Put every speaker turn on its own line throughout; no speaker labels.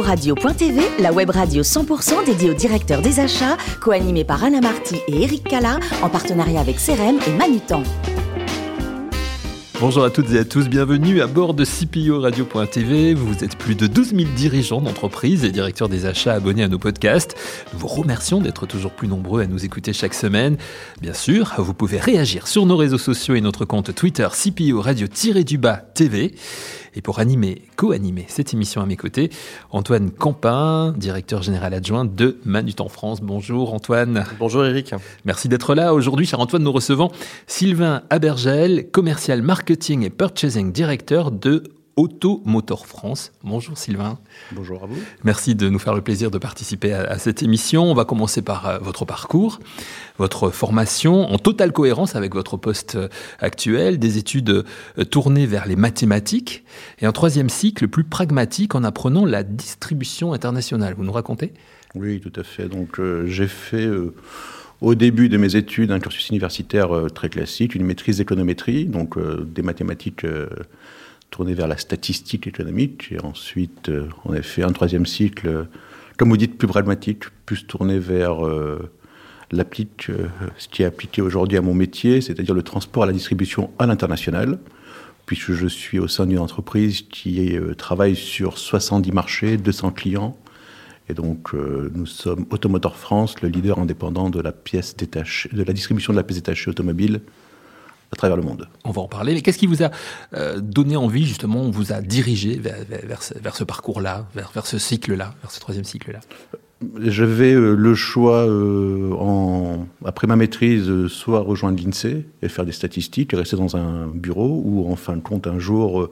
Radio.tv, la web radio 100% dédiée aux directeurs des achats, co-animée par Anna Marty et Eric Cala, en partenariat avec CRM et Manutan.
Bonjour à toutes et à tous, bienvenue à bord de CPO Radio.tv. Vous êtes plus de 12 000 dirigeants d'entreprises et directeurs des achats abonnés à nos podcasts. Nous vous remercions d'être toujours plus nombreux à nous écouter chaque semaine. Bien sûr, vous pouvez réagir sur nos réseaux sociaux et notre compte Twitter CPO Radio-du-bas TV. Et pour animer, co-animer cette émission à mes côtés, Antoine Campin, directeur général adjoint de Manutan France. Bonjour Antoine.
Bonjour Eric.
Merci d'être là. Aujourd'hui, cher Antoine, nous recevons Sylvain Abergel, commercial marketing et purchasing directeur de Automotor France. Bonjour Sylvain.
Bonjour à vous.
Merci de nous faire le plaisir de participer à, cette émission. On va commencer par euh, votre parcours, votre formation en totale cohérence avec votre poste euh, actuel, des études euh, tournées vers les mathématiques et un troisième cycle plus pragmatique en apprenant la distribution internationale. Vous nous racontez?
Oui, tout à fait. Donc j'ai fait... au début de mes études, un cursus universitaire très classique, une maîtrise d'économétrie, donc des mathématiques tourné vers la statistique économique, et ensuite, euh, en effet, un troisième cycle, comme vous dites, plus pragmatique, plus tourné vers euh, l'applique, euh, ce qui est appliqué aujourd'hui à mon métier, c'est-à-dire le transport à la distribution à l'international, puisque je suis au sein d'une entreprise qui travaille sur 70 marchés, 200 clients, et donc, nous sommes Automotor France, le leader indépendant de la pièce détachée, de la distribution de la pièce détachée automobile à travers le monde.
On va en parler. Mais qu'est-ce qui vous a euh, donné envie, justement, on vous a dirigé vers, vers, ce, parcours-là, vers, vers, ce cycle-là, vers ce troisième cycle-là?
J'avais euh, le choix, euh, en, après ma maîtrise, soit rejoindre l'INSEE et faire des statistiques et rester dans un bureau, ou en fin de compte, un jour,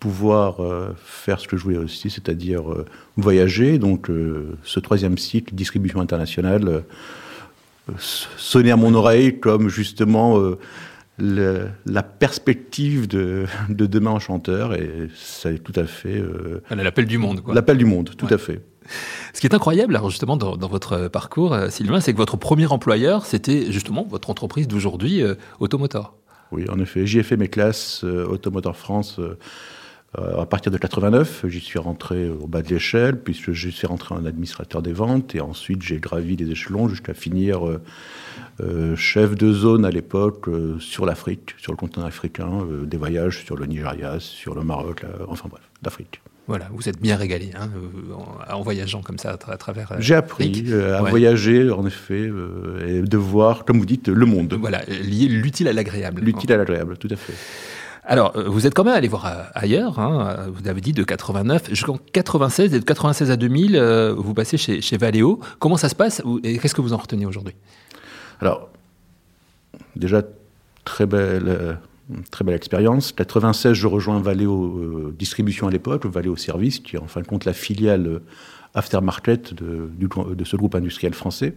pouvoir faire ce que je voulais aussi, c'est-à-dire voyager. Donc, ce troisième cycle, distribution internationale, sonnait à mon oreille comme justement la perspective de, demain en chanteur, et c'est tout à fait... Euh,
l'appel du monde, quoi.
L'appel du monde, tout à fait.
Ce qui est incroyable, alors justement, dans, votre parcours, euh, Sylvain, c'est que votre premier employeur, c'était justement votre entreprise d'aujourd'hui, euh, Automotor.
Oui, en effet. J'y ai fait mes classes Automotor France à partir de 89. J'y suis rentré au bas de l'échelle, puisque je suis rentré en administrateur des ventes, et ensuite j'ai gravi les échelons jusqu'à finir euh, chef de zone à l'époque euh, sur l'Afrique, sur le continent africain, euh, des voyages sur le Nigeria, sur le Maroc, enfin bref, l'Afrique.
Voilà, vous êtes bien régalé hein, en, voyageant comme ça à, travers.
J'ai appris à voyager, en effet, et de voir, comme vous dites, le monde.
Voilà, lier l'utile à l'agréable.
L'utile à l'agréable, tout à fait.
Alors, vous êtes quand même allé voir ailleurs. Hein, vous avez dit de 89 jusqu'en 96 et de 96 à 2000, vous passez chez, chez Valeo. Comment ça se passe et qu'est-ce que vous en retenez aujourd'hui?
Alors, déjà, très belle, euh, très belle expérience. 96, je rejoins Valeo euh, Distribution à l'époque, Valeo Service, qui est en fin de compte la filiale euh, aftermarket de, de ce groupe industriel français.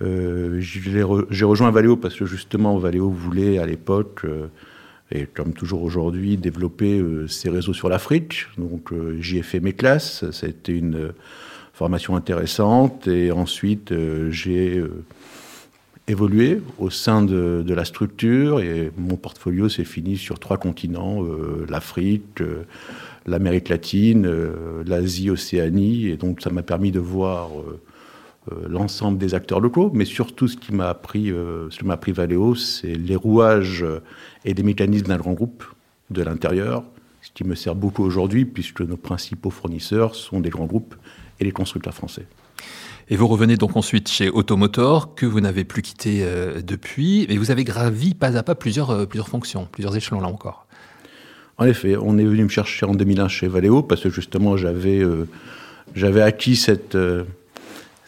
J'ai rejoint Valeo parce que justement Valeo voulait à l'époque, et comme toujours aujourd'hui, développer ses réseaux sur l'Afrique. Donc j'y ai fait mes classes, ça a été une formation intéressante, et ensuite j'ai évolué au sein de, la structure et mon portfolio s'est fini sur trois continents, euh, l'Afrique, euh, l'Amérique latine, euh, l'Asie, Océanie, et donc ça m'a permis de voir l'ensemble des acteurs locaux, mais surtout ce qui m'a appris, ce qui m'a appris Valeo, c'est les rouages et les mécanismes d'un grand groupe de l'intérieur, ce qui me sert beaucoup aujourd'hui puisque nos principaux fournisseurs sont des grands groupes et les constructeurs français.
Et vous revenez donc ensuite chez Automotor, que vous n'avez plus quitté euh, depuis, et vous avez gravi pas à pas plusieurs, euh, plusieurs fonctions, plusieurs échelons là encore.
En effet, on est venu me chercher en 2001 chez Valeo, parce que justement j'avais euh, j'avais acquis cette,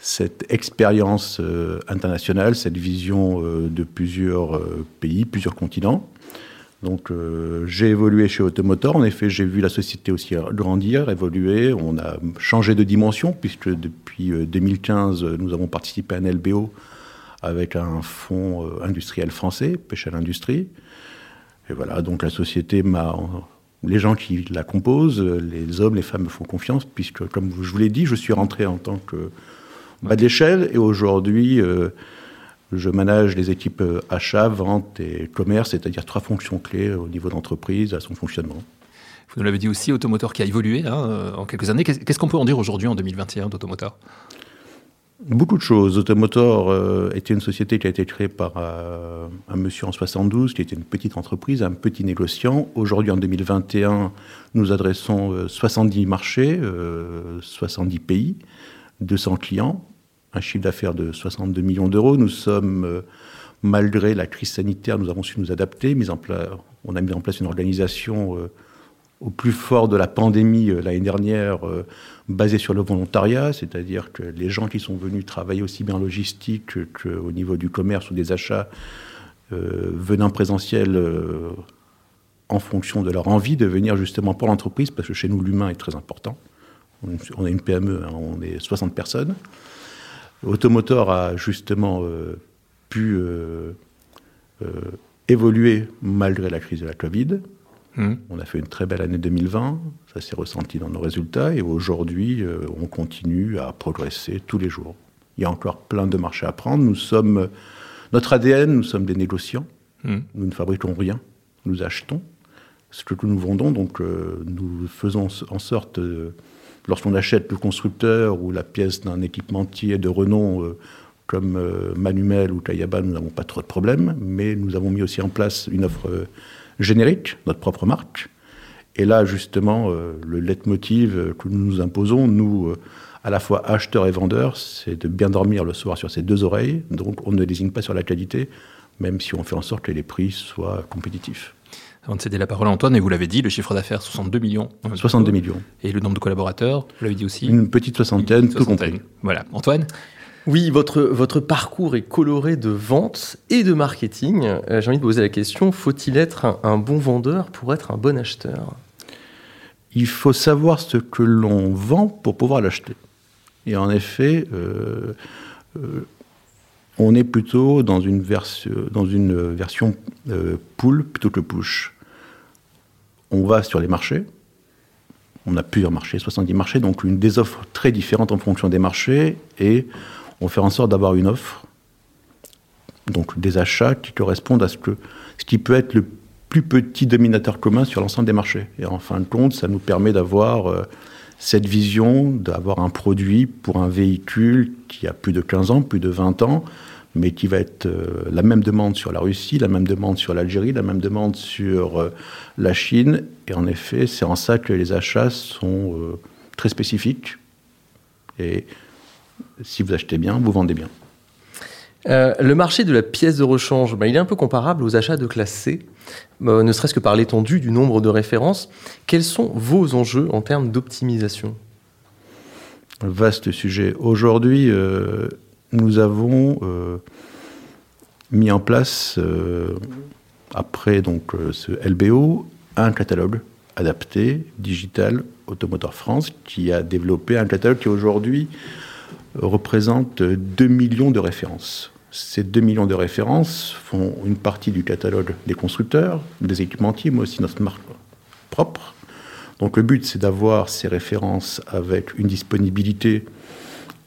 cette expérience internationale, cette vision de plusieurs pays, plusieurs continents. Donc euh, j'ai évolué chez Automotor. En effet, j'ai vu la société aussi grandir, évoluer. On a changé de dimension puisque depuis 2015, euh, nous avons participé à un LBO avec un fonds euh, industriel français, Pêche à l'industrie. Et voilà, donc la société m'a... Les gens qui la composent, les hommes, les femmes me font confiance puisque, comme je vous l'ai dit, je suis rentré en tant que bas de l'échelle et aujourd'hui... Je manage les équipes euh, achat, vente et commerce, c'est-à-dire trois fonctions clés au niveau d'entreprise, à son fonctionnement.
Vous nous l'avez dit aussi, Automotor qui a évolué hein, en quelques années. Qu'est-ce qu'on peut en dire aujourd'hui en 2021 d'Automotor?
Beaucoup de choses. Automotor euh, était une société qui a été créée par euh, un monsieur en 72, qui était une petite entreprise, un petit négociant. Aujourd'hui, en 2021, nous adressons 70 euh, marchés, 70 pays, 200 clients, un chiffre d'affaires de 62 millions d'euros. Nous sommes, malgré la crise sanitaire, nous avons su nous adapter. On a mis en place une organisation au plus fort de la pandémie euh, l'année dernière, euh, basée sur le volontariat, c'est-à-dire que les gens qui sont venus travailler aussi bien en logistique qu'au niveau du commerce ou des achats euh, en présentiel en fonction de leur envie de venir justement pour l'entreprise, parce que chez nous l'humain est très important. On a une PME, hein, on est 60 personnes. Automotor a justement pu évoluer malgré la crise de la Covid. Mmh. On a fait une très belle année 2020, ça s'est ressenti dans nos résultats, et aujourd'hui, euh, on continue à progresser tous les jours. Il y a encore plein de marchés à prendre. Nous sommes, notre ADN, nous sommes des négociants. Mmh. Nous ne fabriquons rien, nous achetons ce que nous vendons. Donc, euh, nous faisons en sorte, euh, lorsqu'on achète le constructeur ou la pièce d'un équipementier de renom comme Manumel ou Kayaba, nous n'avons pas trop de problèmes, mais nous avons mis aussi en place une offre générique, notre propre marque. Et là, justement, euh, le leitmotiv que nous nous imposons, nous, euh, à la fois acheteurs et vendeurs, c'est de bien dormir le soir sur ses deux oreilles. Donc, on ne désigne pas sur la qualité, même si on fait en sorte que les prix soient compétitifs.
Avant de céder la parole à Antoine, et vous l'avez dit, le chiffre d'affaires 62 millions.
62 millions.
Et le nombre de collaborateurs, vous l'avez dit aussi
Une petite soixantaine, tout compris.
Voilà. Antoine?
Oui, votre, votre parcours est coloré de vente et de marketing. Euh, j'ai envie de poser la question, faut-il être un, bon vendeur pour être un bon acheteur?
Il faut savoir ce que l'on vend pour pouvoir l'acheter. Et en effet, euh, euh, on est plutôt dans une, dans une version pull plutôt que push. On va sur les marchés, on a plusieurs marchés, 70 marchés, donc une des offres très différentes en fonction des marchés, et on fait en sorte d'avoir une offre, donc des achats qui correspondent à ce, que, ce qui peut être le plus petit dominateur commun sur l'ensemble des marchés. Et en fin de compte, ça nous permet d'avoir euh, cette vision, d'avoir un produit pour un véhicule qui a plus de 15 ans, plus de 20 ans, mais qui va être euh, la même demande sur la Russie, la même demande sur l'Algérie, la même demande sur euh, la Chine. Et en effet, c'est en ça que les achats sont très spécifiques. Et si vous achetez bien, vous vendez bien.
Euh, le marché de la pièce de rechange, ben, il est un peu comparable aux achats de classe C, euh, ne serait-ce que par l'étendue du nombre de références. Quels sont vos enjeux en termes d'optimisation?
Vaste sujet. Aujourd'hui, euh, nous avons mis en place, après donc ce LBO, un catalogue adapté, digital, Automoteur France, qui a développé un catalogue qui aujourd'hui représente 2 millions de références. Ces 2 millions de références font une partie du catalogue des constructeurs, des équipementiers, mais aussi notre marque propre. Donc le but, c'est d'avoir ces références avec une disponibilité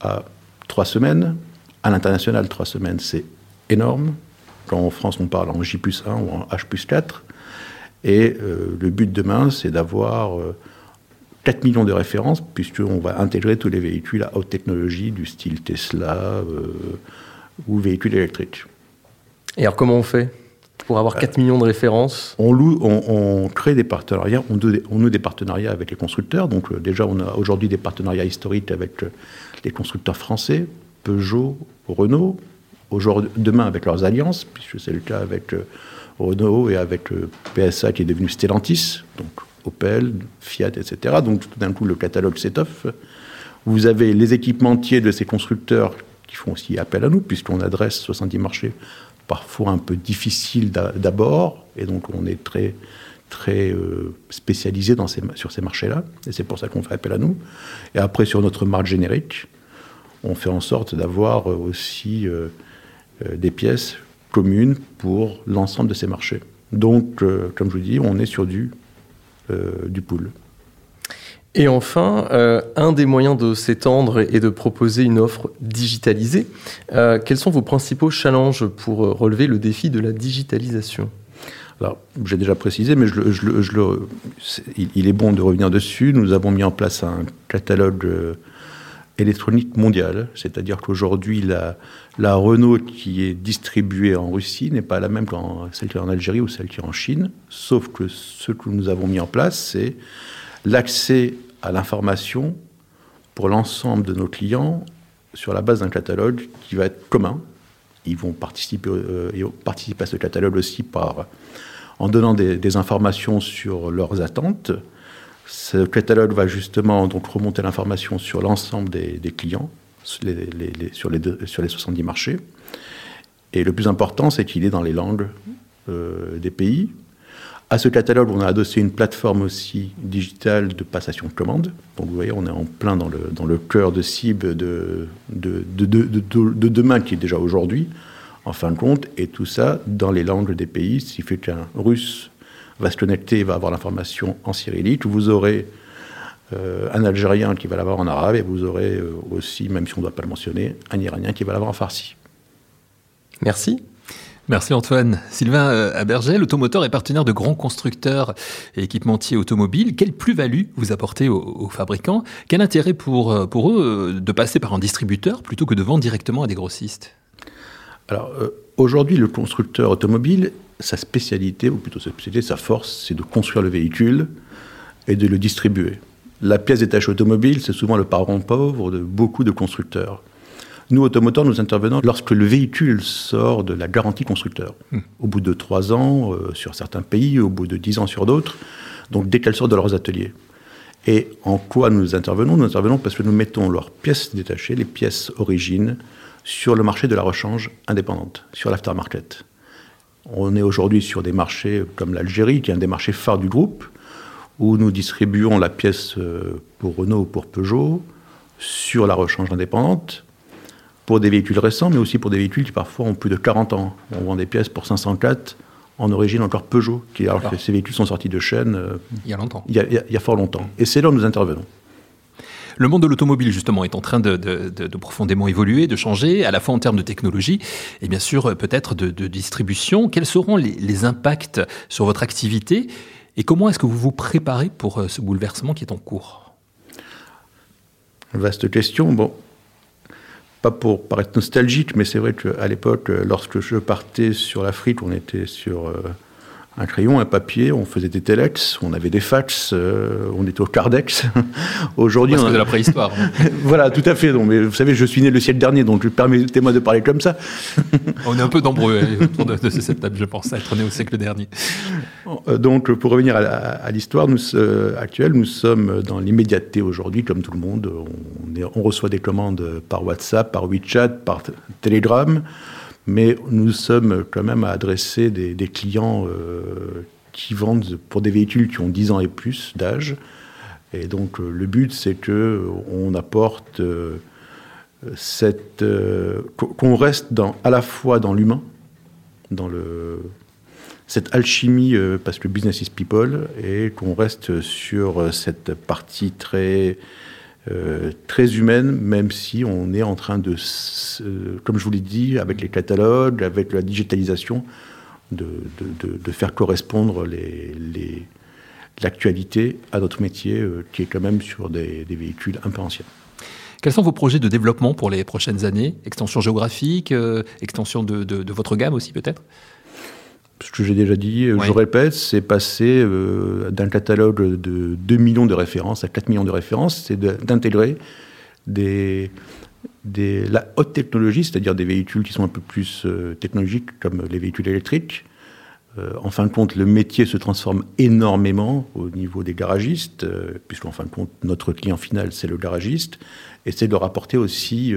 à 3 semaines. À l'international, 3 semaines, c'est énorme. Quand en France, on parle en J plus 1 ou en H plus 4. Et euh, le but demain, c'est d'avoir... Euh, 4 millions de références, puisqu'on va intégrer tous les véhicules à haute technologie du style Tesla euh, ou véhicules électriques.
Et alors comment on fait pour avoir 4 millions de références?
on, loue, on, crée des partenariats, on, on, noue des partenariats avec les constructeurs. Donc euh, déjà, on a aujourd'hui des partenariats historiques avec euh, les constructeurs français, Peugeot, Renault, demain avec leurs alliances, puisque c'est le cas avec Renault et avec PSA qui est devenu Stellantis. Donc Opel, Fiat, etc. Donc tout d'un coup, le catalogue s'étoffe. Vous avez les équipementiers de ces constructeurs qui font aussi appel à nous, puisqu'on adresse 70 marchés parfois un peu difficiles d'abord, et donc on est très, très euh, spécialisé sur ces marchés-là, et c'est pour ça qu'on fait appel à nous. Et après, sur notre marque générique, on fait en sorte d'avoir aussi euh, euh, des pièces communes pour l'ensemble de ces marchés. Donc, comme je vous dis, on est sur du euh, du pool.
Et enfin, euh, un des moyens de s'étendre est de proposer une offre digitalisée. Euh, quels sont vos principaux challenges pour relever le défi de la digitalisation?
Alors, j'ai déjà précisé, mais je, il, est bon de revenir dessus. Nous avons mis en place un catalogue euh, électronique mondial, c'est-à-dire qu'aujourd'hui, la, Renault qui est distribuée en Russie n'est pas la même que celle qui est en Algérie ou celle qui est en Chine, sauf que ce que nous avons mis en place, c'est l'accès à l'information pour l'ensemble de nos clients sur la base d'un catalogue qui va être commun. Ils vont participer, euh, à ce catalogue aussi par en donnant des, informations sur leurs attentes. Ce catalogue va justement donc remonter l'information sur l'ensemble des, clients, sur, les, sur, les sur les 70 marchés. Et le plus important, c'est qu'il est dans les langues euh, des pays. À ce catalogue, on a adossé une plateforme aussi digitale de passation de commandes. Donc vous voyez, on est en plein dans le, dans le cœur de cible de, de, de, de demain qui est déjà aujourd'hui en fin de compte, et tout ça dans les langues des pays, ce qui fait qu'un russe va se connecter, va avoir l'information en cyrillique, vous aurez euh, un Algérien qui va l'avoir en arabe, et vous aurez euh, aussi, même si on ne doit pas le mentionner, un Iranien qui va l'avoir en farsi.
Merci.
Merci Antoine. Sylvain euh, Abergel, l'automoteur est partenaire de grands constructeurs et équipementiers automobiles. Quelle plus-value vous apportez aux, fabricants? Quel intérêt pour, pour eux de passer par un distributeur plutôt que de vendre directement à des grossistes?
Alors, euh, aujourd'hui, le constructeur automobile, sa spécialité, ou plutôt sa spécialité, sa force, c'est de construire le véhicule et de le distribuer. La pièce détachée automobile, c'est souvent le parent pauvre de beaucoup de constructeurs. Nous, automoteurs, nous intervenons lorsque le véhicule sort de la garantie constructeur. Hmm. Au bout de trois ans, euh, sur certains pays, au bout de dix ans sur d'autres, donc dès qu'elle sort de leurs ateliers. Et en quoi nous intervenons? Nous intervenons parce que nous mettons leurs pièces détachées, les pièces origines, sur le marché de la rechange indépendante, sur l'aftermarket. On est aujourd'hui sur des marchés comme l'Algérie, qui est un des marchés phares du groupe, où nous distribuons la pièce euh, pour Renault ou pour Peugeot sur la rechange indépendante, pour des véhicules récents, mais aussi pour des véhicules qui parfois ont plus de 40 ans. On vend des pièces pour 504 en origine encore Peugeot, qui, alors que ces véhicules sont sortis de chaîne. Euh,
il y a longtemps.
Il y a, il y a fort longtemps. Et c'est là où nous intervenons.
Le monde de l'automobile, justement, est en train de, profondément évoluer, de changer, à la fois en termes de technologie et bien sûr peut-être de, distribution. Quels seront les, impacts sur votre activité et comment est-ce que vous vous préparez pour euh, ce bouleversement qui est en cours?
Vaste question. Bon, pas pour paraître nostalgique, mais c'est vrai qu'à l'époque, lorsque je partais sur l'Afrique, on était sur euh, un crayon, un papier, on faisait des telex, on avait des fax, euh, on était au cardex.
Aujourd'hui, on a... de la préhistoire.
voilà, tout à fait. Donc, mais vous savez, je suis né le siècle dernier, donc permettez-moi de parler comme ça.
on est un peu nombreux hein, autour de, de cette table, je pense, à être né au siècle dernier.
Euh, donc, pour revenir à, l'histoire euh, actuelle, nous sommes dans l'immédiateté aujourd'hui, comme tout le monde. On, on reçoit des commandes par WhatsApp, par WeChat, par Telegram mais nous sommes quand même à adresser des, clients euh, qui vendent pour des véhicules qui ont 10 ans et plus d'âge. Et donc euh, le but, c'est que on apporte euh, cette qu'on reste à la fois dans l'humain, dans le cette alchimie parce que business is people et qu'on reste sur cette partie très euh, très humaine, même si on est en train de, comme je vous l'ai dit, avec les catalogues, avec la digitalisation, de, faire correspondre l'actualité à notre métier, euh, qui est quand même sur des, véhicules un peu anciens.
Quels sont vos projets de développement pour les prochaines années? Extension géographique, euh, extension de, votre gamme aussi peut-être?
Ce que j'ai déjà dit, je répète, c'est passer euh, d'un catalogue de 2 millions de références à 4 millions de références, c'est d'intégrer des, des, la haute technologie, c'est-à-dire des véhicules qui sont un peu plus euh, technologiques, comme les véhicules électriques. Euh, en fin de compte, le métier se transforme énormément au niveau des garagistes, puisqu'en fin de compte, notre client final, c'est le garagiste, et c'est de rapporter aussi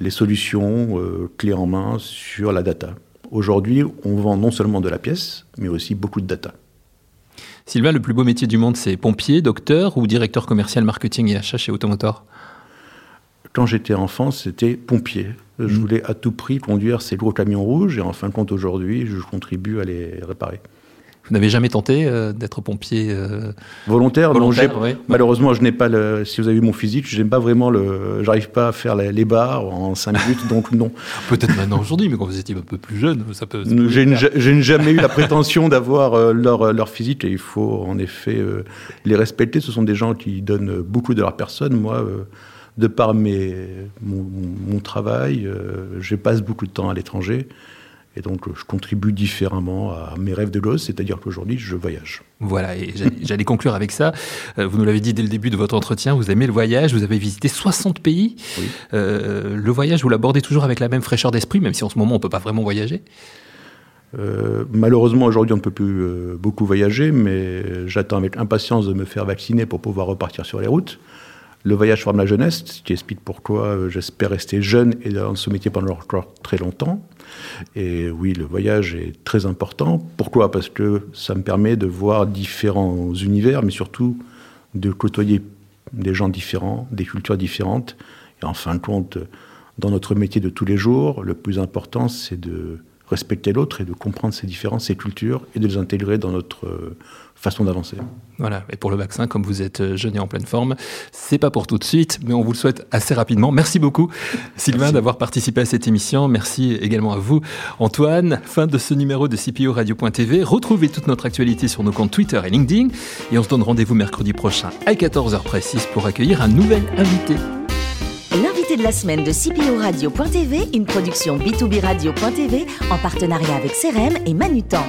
les solutions clés en main sur la data. Aujourd'hui, on vend non seulement de la pièce, mais aussi beaucoup de data.
Sylvain, le plus beau métier du monde, c'est pompier, docteur ou directeur commercial marketing et achat chez Automotor?
Quand j'étais enfant, c'était pompier. Je mmh. voulais à tout prix conduire ces gros camions rouges et en fin de compte, aujourd'hui, je contribue à les réparer.
Vous n'avez jamais tenté euh, d'être pompier euh,
volontaire,
volontaire
non, Malheureusement, je n'ai pas le. Si vous avez vu mon physique, je n'aime pas vraiment le. J'arrive pas à faire les, barres en 5 minutes, donc non.
Peut-être maintenant aujourd'hui, mais quand vous étiez un peu plus jeune, ça peut.
Je n'ai jamais eu la prétention d'avoir euh, leur, leur physique et il faut en effet les respecter. Ce sont des gens qui donnent beaucoup de leur personne. Moi, de par mes, mon, mon travail, je passe beaucoup de temps à l'étranger. Et donc, je contribue différemment à mes rêves de gosse, c'est-à-dire qu'aujourd'hui, je voyage.
Voilà, et j'allais conclure avec ça. Euh, vous nous l'avez dit dès le début de votre entretien, vous aimez le voyage, vous avez visité 60 pays. Euh, le voyage, vous l'abordez toujours avec la même fraîcheur d'esprit, même si en ce moment, on ne peut pas vraiment voyager?
Euh, malheureusement, aujourd'hui, on ne peut plus beaucoup voyager, mais j'attends avec impatience de me faire vacciner pour pouvoir repartir sur les routes. Le voyage forme la jeunesse, ce qui explique pourquoi j'espère rester jeune et dans ce métier pendant encore très longtemps. Et oui, le voyage est très important. Pourquoi? Parce que ça me permet de voir différents univers, mais surtout de côtoyer des gens différents, des cultures différentes. Et en fin de compte, dans notre métier de tous les jours, le plus important, c'est de respecter l'autre et de comprendre ses différences, ses cultures, et de les intégrer dans notre euh, façon d'avancer.
Voilà, et pour le vaccin, comme vous êtes euh, jeune et en pleine forme, c'est pas pour tout de suite, mais on vous le souhaite assez rapidement. Merci beaucoup, Sylvain, d'avoir participé à cette émission. Merci également à vous, Antoine. Fin de ce numéro de CPO Radio.tv. Retrouvez toute notre actualité sur nos comptes Twitter et LinkedIn. Et on se donne rendez-vous mercredi prochain à 14h précise pour accueillir un nouvel invité.
De la semaine de CPO Radio.tv, une production B2B Radio.tv en partenariat avec CRM et Manutan.